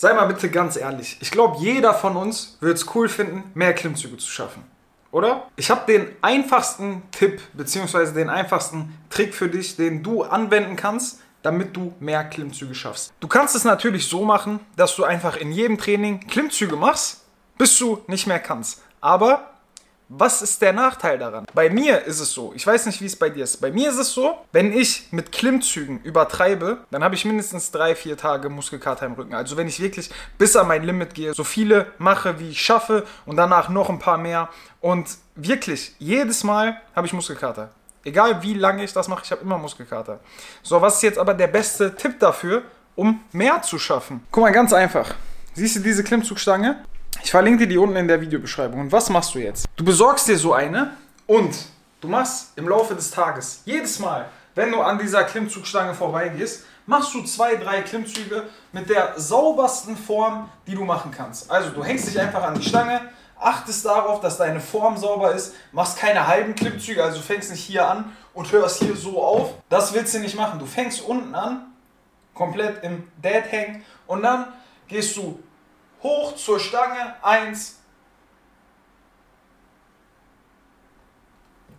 sei mal bitte ganz ehrlich. Ich glaube, jeder von uns würde es cool finden, mehr Klimmzüge zu schaffen. Oder? Ich habe den einfachsten Tipp bzw. den einfachsten Trick für dich, den du anwenden kannst, damit du mehr Klimmzüge schaffst. Du kannst es natürlich so machen, dass du einfach in jedem Training Klimmzüge machst, bis du nicht mehr kannst. Aber was ist der Nachteil daran? Bei mir ist es so, ich weiß nicht, wie es bei dir ist. Bei mir ist es so, wenn ich mit Klimmzügen übertreibe, dann habe ich mindestens drei, vier Tage Muskelkater im Rücken. Also wenn ich wirklich bis an mein Limit gehe, so viele mache, wie ich schaffe und danach noch ein paar mehr. Und wirklich, jedes Mal habe ich Muskelkater. Egal wie lange ich das mache, ich habe immer Muskelkater. So, was ist jetzt aber der beste Tipp dafür, um mehr zu schaffen? Guck mal, ganz einfach. Siehst du diese Klimmzugstange? Ich verlinke dir die unten in der Videobeschreibung. Und was machst du jetzt? Du besorgst dir so eine und du machst im Laufe des Tages, jedes Mal, wenn du an dieser Klimmzugstange vorbeigehst, machst du zwei, drei Klimmzüge mit der saubersten Form, die du machen kannst. Also du hängst dich einfach an die Stange, achtest darauf, dass deine Form sauber ist, machst keine halben Klimmzüge, also fängst nicht hier an und hörst hier so auf. Das willst du nicht machen. Du fängst unten an, komplett im Dead Hang und dann gehst du hoch zur Stange, eins,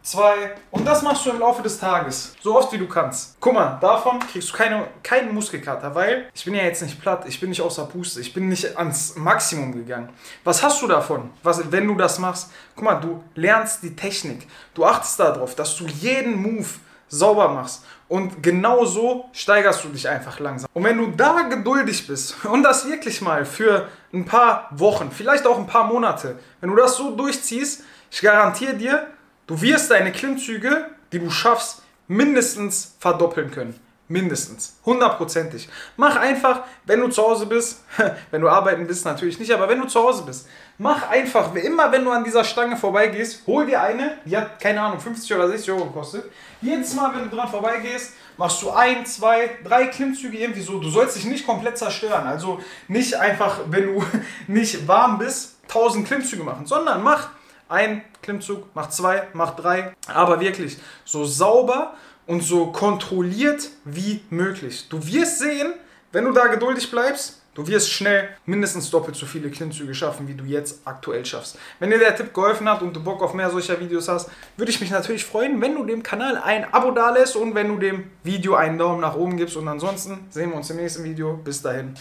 zwei und das machst du im Laufe des Tages, so oft wie du kannst. Guck mal, davon kriegst du keine, keinen Muskelkater, weil ich bin ja jetzt nicht platt, ich bin nicht außer Puste, ich bin nicht ans Maximum gegangen. Was hast du davon, was, wenn du das machst? Guck mal, du lernst die Technik, du achtest darauf, dass du jeden Move sauber machst. Und genau so steigerst du dich einfach langsam. Und wenn du da geduldig bist und das wirklich mal für ein paar Wochen, vielleicht auch ein paar Monate, wenn du das so durchziehst, ich garantiere dir, du wirst deine Klimmzüge, die du schaffst, mindestens verdoppeln können. Mindestens. Hundertprozentig. Mach einfach, wenn du zu Hause bist, wenn du arbeiten bist, natürlich nicht, aber wenn du zu Hause bist, mach einfach, immer wenn du an dieser Stange vorbeigehst, hol dir eine, die hat, keine Ahnung, 50 oder 60 Euro gekostet. Jedes Mal, wenn du dran vorbeigehst, machst du ein, zwei, drei Klimmzüge irgendwie so. Du sollst dich nicht komplett zerstören. Also nicht einfach, wenn du nicht warm bist, 1000 Klimmzüge machen, sondern mach ein Klimmzug, mach zwei, mach drei. Aber wirklich so sauber und so kontrolliert wie möglich. Du wirst sehen, wenn du da geduldig bleibst, Du wirst schnell mindestens doppelt so viele Klimmzüge schaffen, wie du jetzt aktuell schaffst. Wenn dir der Tipp geholfen hat und du Bock auf mehr solcher Videos hast, würde ich mich natürlich freuen, wenn du dem Kanal ein Abo da lässt und wenn du dem Video einen Daumen nach oben gibst. Und ansonsten sehen wir uns im nächsten Video. Bis dahin.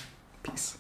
Peace.